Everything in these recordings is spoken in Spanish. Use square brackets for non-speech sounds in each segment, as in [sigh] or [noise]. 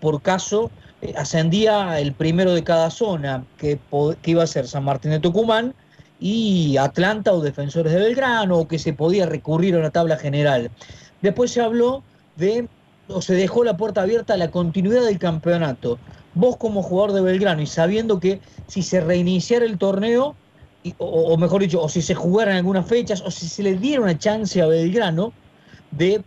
por caso eh, ascendía el primero de cada zona, que, iba a ser San Martín de Tucumán y Atlanta o Defensores de Belgrano, o que se podía recurrir a una tabla general. Después se habló de, o se dejó la puerta abierta a la continuidad del campeonato. Vos como jugador de Belgrano y sabiendo que si se reiniciara el torneo, o, mejor dicho, o si se jugaran algunas fechas, o si se le diera una chance a Belgrano de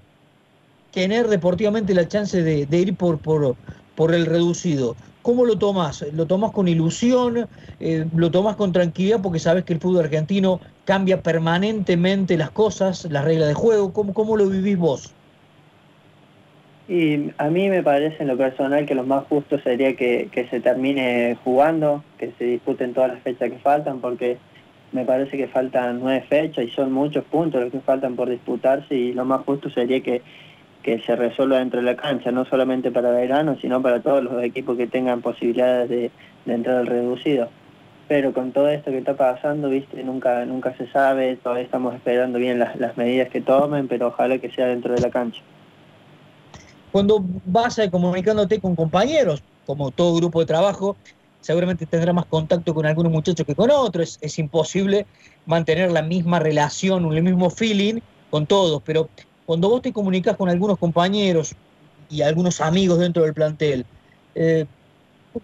tener deportivamente la chance de, ir por, por, por el reducido. ¿Cómo lo tomas? ¿Lo tomas con ilusión? Eh, ¿Lo tomas con tranquilidad porque sabes que el fútbol argentino cambia permanentemente las cosas, las reglas de juego? ¿Cómo, cómo lo vivís vos? Y a mí me parece en lo personal que lo más justo sería que, se termine jugando, que se disputen todas las fechas que faltan, porque me parece que faltan nueve fechas y son muchos puntos los que faltan por disputarse y lo más justo sería que, que se resuelva dentro de la cancha, no solamente para verano, sino para todos los equipos que tengan posibilidades de, entrar al reducido. Pero con todo esto que está pasando, viste, nunca, nunca se sabe, todavía estamos esperando bien las, las medidas que tomen, pero ojalá que sea dentro de la cancha cuando vas comunicándote con compañeros, como todo grupo de trabajo, seguramente tendrás más contacto con algunos muchachos que con otros. Es, imposible mantener la misma relación, el mismo feeling con todos. Pero cuando vos te comunicas con algunos compañeros y algunos amigos dentro del plantel, eh,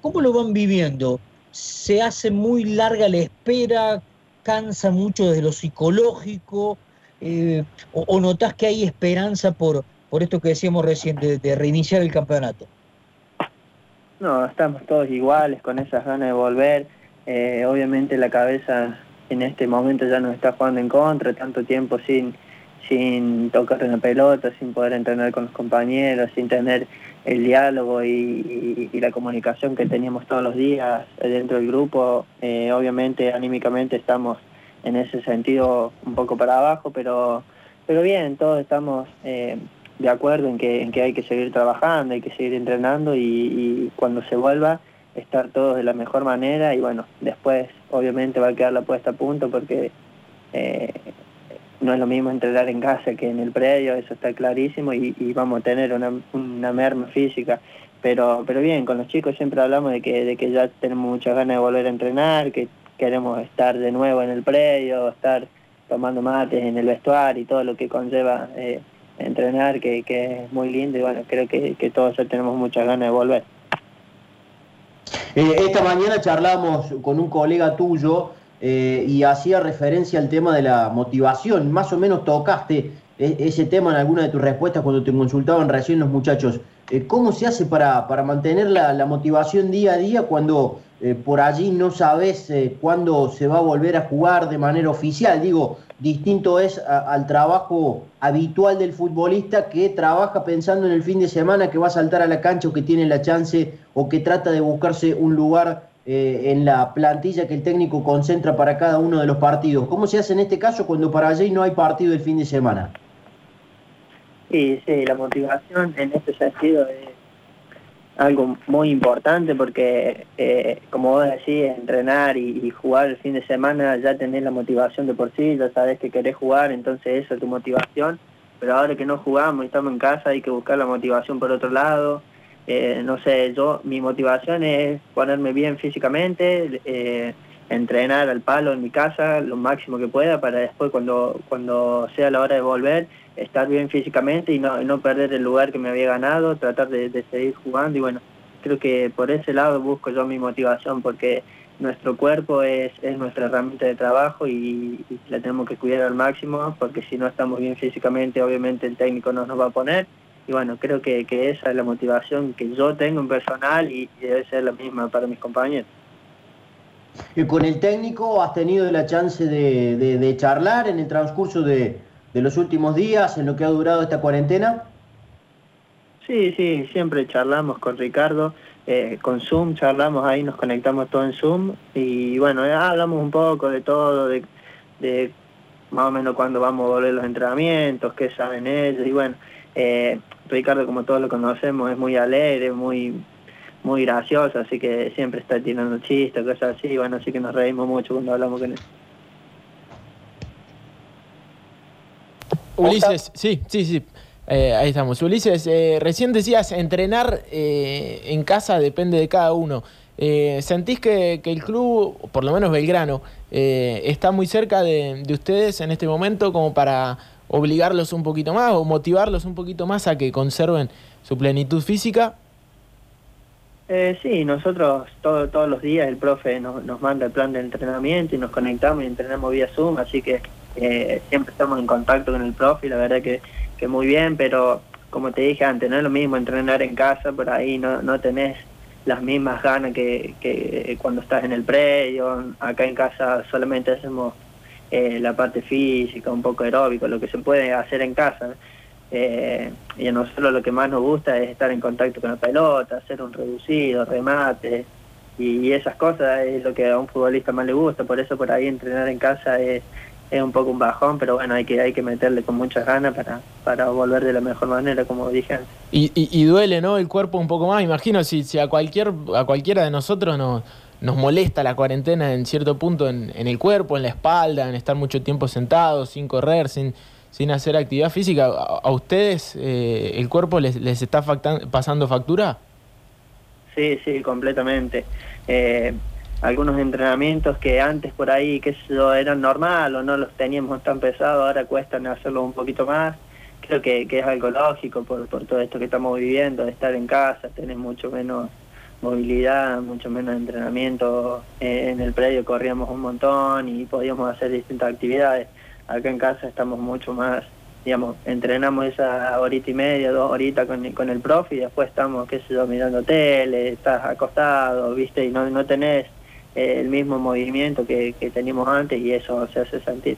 ¿cómo lo van viviendo? ¿Se hace muy larga la espera? ¿Cansa mucho desde lo psicológico? Eh, o, ¿O notás que hay esperanza por, por esto que decíamos recién, de, reiniciar el campeonato? No, estamos todos iguales, con esas ganas de volver. Eh, obviamente la cabeza en este momento ya nos está jugando en contra, tanto tiempo sin, sin tocar una pelota, sin poder entrenar con los compañeros, sin tener el diálogo y, la comunicación que teníamos todos los días dentro del grupo. Eh, obviamente anímicamente estamos en ese sentido un poco para abajo, pero, pero bien, todos estamos... Eh, de acuerdo en que, en que hay que seguir trabajando, hay que seguir entrenando y, cuando se vuelva estar todos de la mejor manera y bueno, después obviamente va a quedar la puesta a punto porque eh, no es lo mismo entrenar en casa que en el predio, eso está clarísimo y, vamos a tener una, una, merma física. Pero, pero bien, con los chicos siempre hablamos de que, de que ya tenemos muchas ganas de volver a entrenar, que queremos estar de nuevo en el predio, estar tomando mates en el vestuario y todo lo que conlleva eh, entrenar, que, es muy lindo y bueno, creo que, todos tenemos muchas ganas de volver. Eh, esta mañana charlamos con un colega tuyo eh, y hacía referencia al tema de la motivación. Más o menos tocaste e, ese tema en alguna de tus respuestas cuando te consultaban recién los muchachos. Eh, ¿Cómo se hace para, para mantener la, motivación día a día cuando por allí no sabes cuándo se va a volver a jugar de manera oficial? Digo, distinto es al trabajo habitual del futbolista que trabaja pensando en el fin de semana que va a saltar a la cancha o que tiene la chance o que trata de buscarse un lugar eh, en la plantilla que el técnico concentra para cada uno de los partidos. ¿Cómo se hace en este caso cuando para allí no hay partido el fin de semana? Sí, sí, la motivación en este sentido es algo muy importante porque, eh, como vos decís, entrenar y, jugar el fin de semana ya tenés la motivación de por sí, ya sabes que querés jugar, entonces eso es tu motivación. Pero ahora que no jugamos y estamos en casa hay que buscar la motivación por otro lado. Eh, no sé, yo, mi motivación es ponerme bien físicamente, eh, entrenar al palo en mi casa lo máximo que pueda para después cuando, cuando sea la hora de volver estar bien físicamente y no, no perder el lugar que me había ganado, tratar de, seguir jugando. Y bueno, creo que por ese lado busco yo mi motivación porque nuestro cuerpo es, es nuestra herramienta de trabajo y, la tenemos que cuidar al máximo porque si no estamos bien físicamente obviamente el técnico no nos va a poner y bueno, creo que, esa es la motivación que yo tengo en personal y, debe ser la misma para mis compañeros. ¿Y con el técnico has tenido la chance de charlar en el transcurso de, de los últimos días, en lo que ha durado esta cuarentena? Sí, sí, siempre charlamos con Ricardo, eh, con Zoom, charlamos ahí, nos conectamos todo en Zoom y bueno, eh, hablamos un poco de todo, de, de más o menos cuándo vamos a volver los entrenamientos, qué saben ellos y bueno, eh, Ricardo como todos lo conocemos es muy alegre, muy muy gracioso, así que siempre está tirando chistes, cosas así, bueno, así que nos reímos mucho cuando hablamos con él. Ulises, sí, sí, sí. Eh, ahí estamos. Ulises, eh, recién decías, entrenar eh, en casa depende de cada uno. ¿Sentís que, el club, por lo menos Belgrano, está muy cerca de, ustedes en este momento como para obligarlos un poquito más o motivarlos un poquito más a que conserven su plenitud física? sí, nosotros todos los días el profe nos, nos, manda el plan de entrenamiento y nos conectamos y entrenamos vía Zoom, así que siempre estamos en contacto con el profe y la verdad que que muy bien, pero como te dije antes, no es lo mismo entrenar en casa, por ahí no, no tenés las mismas ganas que, que cuando estás en el predio. Acá en casa solamente hacemos eh, la parte física, un poco aeróbico, lo que se puede hacer en casa. Eh, y a nosotros lo que más nos gusta es estar en contacto con la pelota, hacer un reducido, remate, y esas cosas es lo que a un futbolista más le gusta, por eso por ahí entrenar en casa es, es un poco un bajón, pero bueno, hay que, hay que meterle con muchas ganas para, para volver de la mejor manera, como dije antes. Y, y, duele, ¿no? El cuerpo un poco más. Imagino si, si a, cualquier, a cualquiera de nosotros nos, nos molesta la cuarentena en cierto punto en, en, el cuerpo, en la espalda, en estar mucho tiempo sentados, sin correr, sin, sin hacer actividad física. ¿A, ustedes eh, el cuerpo les, les está pasando factura? Sí, sí, completamente. Eh, algunos entrenamientos que antes por ahí, que eso eran normal o no los teníamos tan pesados, ahora cuestan hacerlo un poquito más. Creo que, es algo lógico por, por todo esto que estamos viviendo, de estar en casa, tener mucho menos movilidad, mucho menos entrenamiento. Eh, en el predio corríamos un montón y podíamos hacer distintas actividades. Acá en casa estamos mucho más, digamos, entrenamos esa horita y media, dos horitas con, con el profe y después estamos, qué sé yo, mirando tele, estás acostado, viste, y no, no tenés el mismo movimiento que, teníamos antes y eso se hace sentir.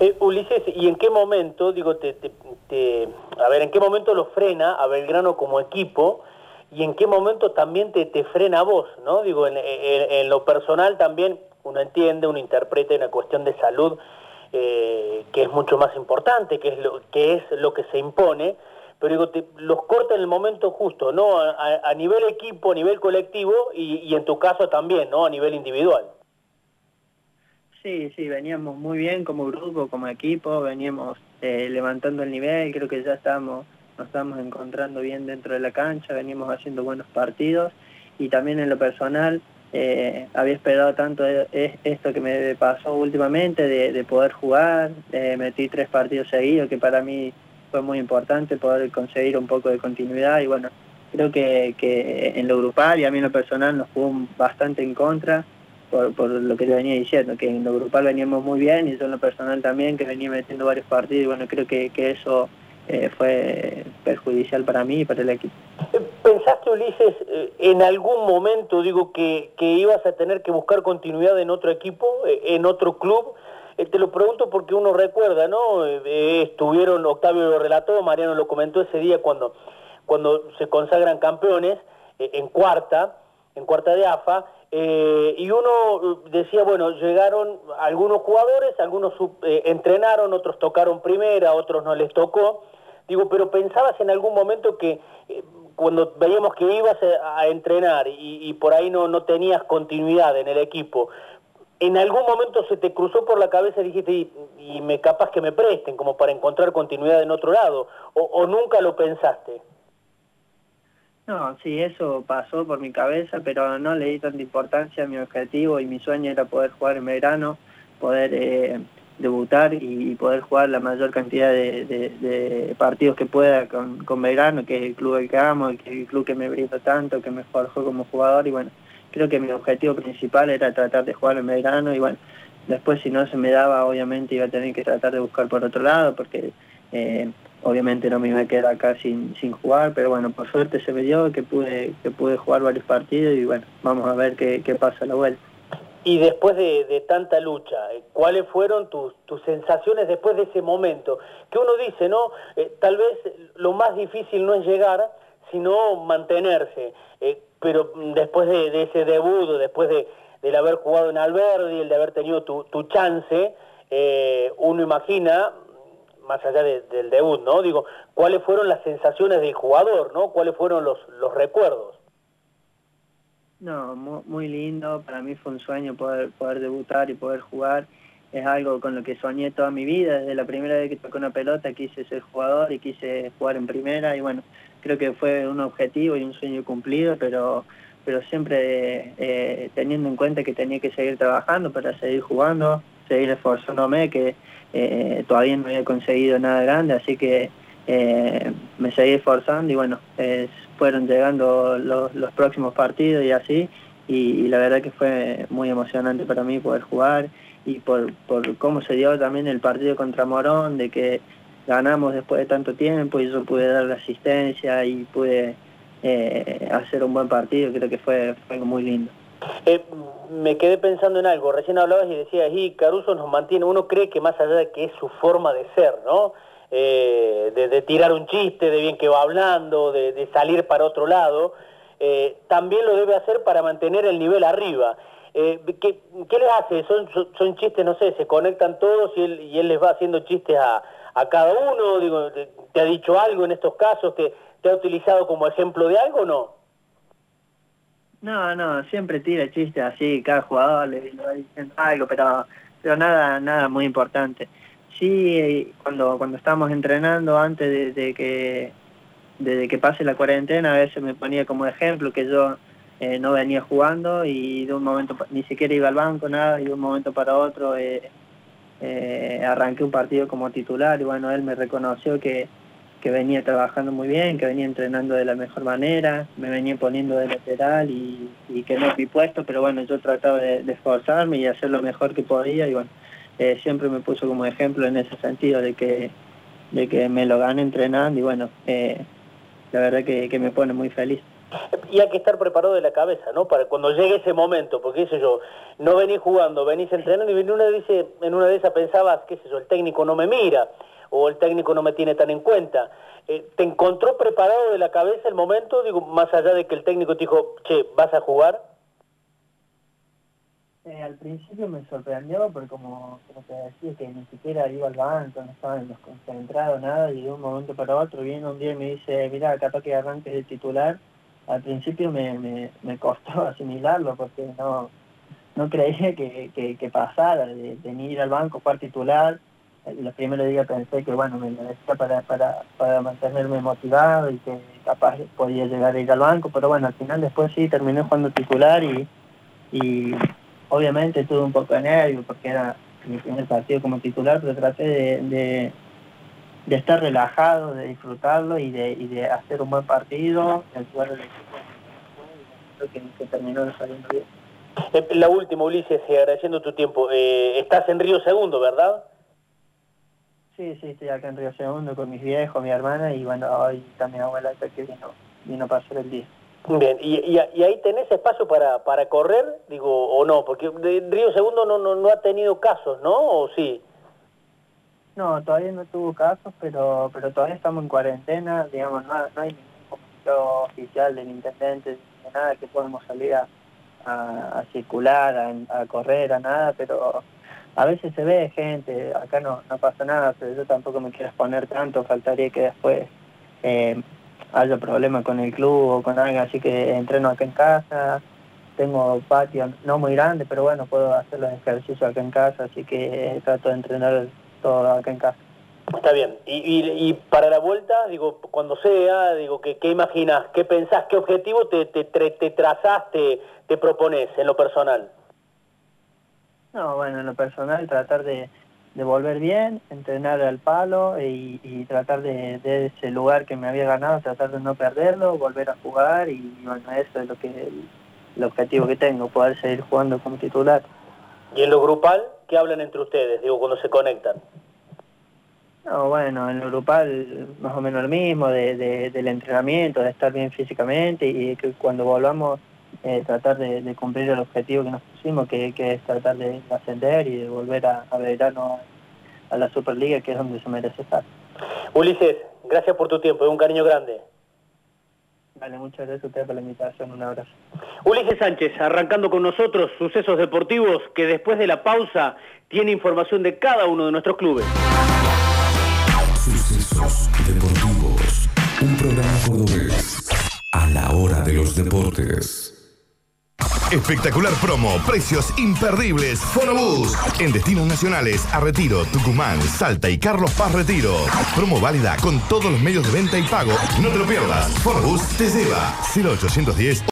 Eh, Ulises, ¿y en qué momento, digo, te, te, a ver, en qué momento lo frena a Belgrano como equipo y en qué momento también te, te frena vos, ¿no? Digo, en, lo personal también uno entiende, uno interpreta una cuestión de salud eh, que es mucho más importante, que es lo que, es lo que se impone, pero digo, te, los corta en el momento justo, ¿no? A, nivel equipo, a nivel colectivo y, en tu caso también, ¿no? A nivel individual. Sí, sí, veníamos muy bien como grupo, como equipo, veníamos eh, levantando el nivel, creo que ya estamos, nos estamos encontrando bien dentro de la cancha, veníamos haciendo buenos partidos y también en lo personal eh, había esperado tanto e, esto que me pasó últimamente de, poder jugar, metí tres partidos seguidos que para mí fue muy importante poder conseguir un poco de continuidad y bueno, creo que, que en lo grupal y a mí en lo personal nos jugó bastante en contra por, por lo que te venía diciendo, que en lo grupal veníamos muy bien y yo en lo personal también, que venía metiendo varios partidos y bueno, creo que, que eso eh, fue perjudicial para mí y para el equipo. ¿Pensaste, Ulises, eh, en algún momento, digo, que, que ibas a tener que buscar continuidad en otro equipo, eh, en otro club? Te lo pregunto porque uno recuerda, ¿no? Estuvieron, Octavio lo relató, Mariano lo comentó ese día cuando, cuando se consagran campeones en cuarta, en cuarta de AFA, y uno decía, bueno, llegaron algunos jugadores, algunos entrenaron, otros tocaron primera, otros no les tocó. Digo, pero pensabas en algún momento que cuando veíamos que ibas a, entrenar y, por ahí no, no tenías continuidad en el equipo, en algún momento se te cruzó por la cabeza y dijiste, y, me capaz que me presten como para encontrar continuidad en otro lado, o, nunca lo pensaste? No, sí, eso pasó por mi cabeza, pero no le di tanta importancia. Mi objetivo y mi sueño era poder jugar en verano, poder eh, debutar y poder jugar la mayor cantidad de, partidos que pueda con, con Verano, que es el club que amo, que es el club que me brinda tanto, que me forjó como jugador. Y bueno, creo que mi objetivo principal era tratar de jugar en verano y bueno, después si no se me daba obviamente iba a tener que tratar de buscar por otro lado porque eh, obviamente no me iba a quedar acá sin, sin jugar, pero bueno, por suerte se me dio que pude, que pude jugar varios partidos y bueno, vamos a ver qué, qué pasa a la vuelta. Y después de, tanta lucha, ¿cuáles fueron tus, tus sensaciones después de ese momento? Que uno dice, ¿no? Eh, tal vez lo más difícil no es llegar, sino mantenerse. Eh, pero después de, ese debut, después de, del haber jugado en Alberdi, el de haber tenido tu, tu chance, eh, uno imagina, más allá del debut, ¿no? Digo, ¿cuáles fueron las sensaciones del jugador, ¿no? ¿Cuáles fueron los, los recuerdos? No, muy, lindo, para mí fue un sueño poder, poder debutar y poder jugar. Es algo con lo que soñé toda mi vida, desde la primera vez que toqué una pelota quise ser jugador y quise jugar en primera. Y bueno, creo que fue un objetivo y un sueño cumplido, pero pero siempre eh, teniendo en cuenta que tenía que seguir trabajando para seguir jugando, seguir esforzándome, que eh, todavía no había conseguido nada grande, así que eh, me seguí esforzando y bueno, fueron llegando los, próximos partidos y así, y, la verdad que fue muy emocionante para mí poder jugar y por, por cómo se dio también el partido contra Morón, de que ganamos después de tanto tiempo y yo pude dar la asistencia y pude eh, hacer un buen partido, creo que fue, algo muy lindo. Eh, me quedé pensando en algo, recién hablabas y decías, y Caruso nos mantiene, uno cree que más allá de que es su forma de ser, ¿no? Eh, de, tirar un chiste, de bien que va hablando, de, salir para otro lado, también lo debe hacer para mantener el nivel arriba. ¿qué, les hace? ¿Son, ¿Son, chistes, no sé, se conectan todos y él, y él les va haciendo chistes a, a cada uno? Digo, ¿Te ha dicho algo en estos casos que ¿Te ha utilizado como ejemplo de algo o no? No, no, siempre tira chistes así, cada jugador le, va diciendo algo, pero, pero nada, nada muy importante. Sí, cuando, cuando estábamos entrenando antes de, que desde que pase la cuarentena, a veces me ponía como ejemplo que yo eh, no venía jugando y de un momento, ni siquiera iba al banco, nada, y de un momento para otro eh, eh, arranqué un partido como titular y bueno, él me reconoció que, que venía trabajando muy bien, que venía entrenando de la mejor manera, me venía poniendo de lateral y, que no es mi puesto, pero bueno, yo trataba de, esforzarme y hacer lo mejor que podía y bueno, eh, siempre me puso como ejemplo en ese sentido de que, de que me lo gane entrenando y bueno, eh, la verdad que, me pone muy feliz y hay que estar preparado de la cabeza, ¿no? Para cuando llegue ese momento, porque eso yo, no venís jugando, venís entrenando y en una dice, en una de esas pensabas, qué sé yo, el técnico no me mira, o el técnico no me tiene tan en cuenta. Eh, ¿Te encontró preparado de la cabeza el momento, digo, más allá de que el técnico te dijo, che, ¿vas a jugar? Eh, al principio me sorprendió porque como, como te decía que ni siquiera iba al banco, no estaba en nada, y de un momento para otro viene un día y me dice, mira, capaz que arranques de titular. Al principio me, me, costó [laughs] asimilarlo porque no, no creía que, que, pasara de, de, ir al banco, jugar titular, los primeros días pensé que bueno me decía para, para, para mantenerme motivado y que capaz podía llegar a ir al banco, pero bueno, al final después sí terminé jugando titular y obviamente tuve un poco de nervio porque era mi primer partido como titular, pero traté de, de, estar relajado, de disfrutarlo y de, y de hacer un buen partido, el jugar del equipo creo que, que terminó saliendo bien. Eh, la última, Ulises, agradeciendo tu tiempo. Eh, estás en Río Segundo, ¿verdad? Sí, sí, estoy acá en Río Segundo con mis viejos, mi hermana y bueno, hoy también abuela que vino, vino para hacer el día. Bien, ¿Y, y, ahí tenés espacio para, para correr, digo, o no? Porque Río Segundo no, no, no ha tenido casos, ¿no? ¿O sí? No, todavía no tuvo casos, pero pero todavía estamos en cuarentena, digamos, no, no hay ningún comunicado oficial del intendente, de nada que podemos salir a, a, circular, a, a correr, a nada, pero a veces se ve gente, acá no, no pasa nada, pero yo tampoco me quiero exponer tanto, faltaría que después eh, haya problemas con el club o con alguien, así que entreno acá en casa, tengo patio no muy grande, pero bueno, puedo hacer los ejercicios acá en casa, así que trato de entrenar todo acá en casa. Está bien. Y, y, para la vuelta, digo, cuando sea, digo, ¿qué, qué imaginas? ¿Qué pensás? ¿Qué objetivo te, te, te trazás, te, te propones en lo personal? No, bueno, en lo personal tratar de, volver bien, entrenar al palo y, tratar de, de, ese lugar que me había ganado, tratar de no perderlo, volver a jugar y bueno, eso es lo que el, objetivo que tengo, poder seguir jugando como titular. ¿Y en lo grupal qué hablan entre ustedes, digo, cuando se conectan? No, bueno, en lo grupal más o menos lo mismo, de, del entrenamiento, de estar bien físicamente y que cuando volvamos eh, tratar de, cumplir el objetivo que nos pusimos, que, es tratar de ascender y de volver a, a verano a la Superliga, que es donde se merece estar. Ulises, gracias por tu tiempo, es un cariño grande. Vale, muchas gracias a ustedes por la invitación, un abrazo. Ulises Sánchez, arrancando con nosotros, sucesos deportivos, que después de la pausa tiene información de cada uno de nuestros clubes. Sucesos deportivos, un programa cordobés a la hora de los deportes. Espectacular promo, precios imperdibles. Fonobús. En destinos nacionales a Retiro, Tucumán, Salta y Carlos Paz Retiro. Promo válida con todos los medios de venta y pago. No te lo pierdas. Fonobús te lleva 0810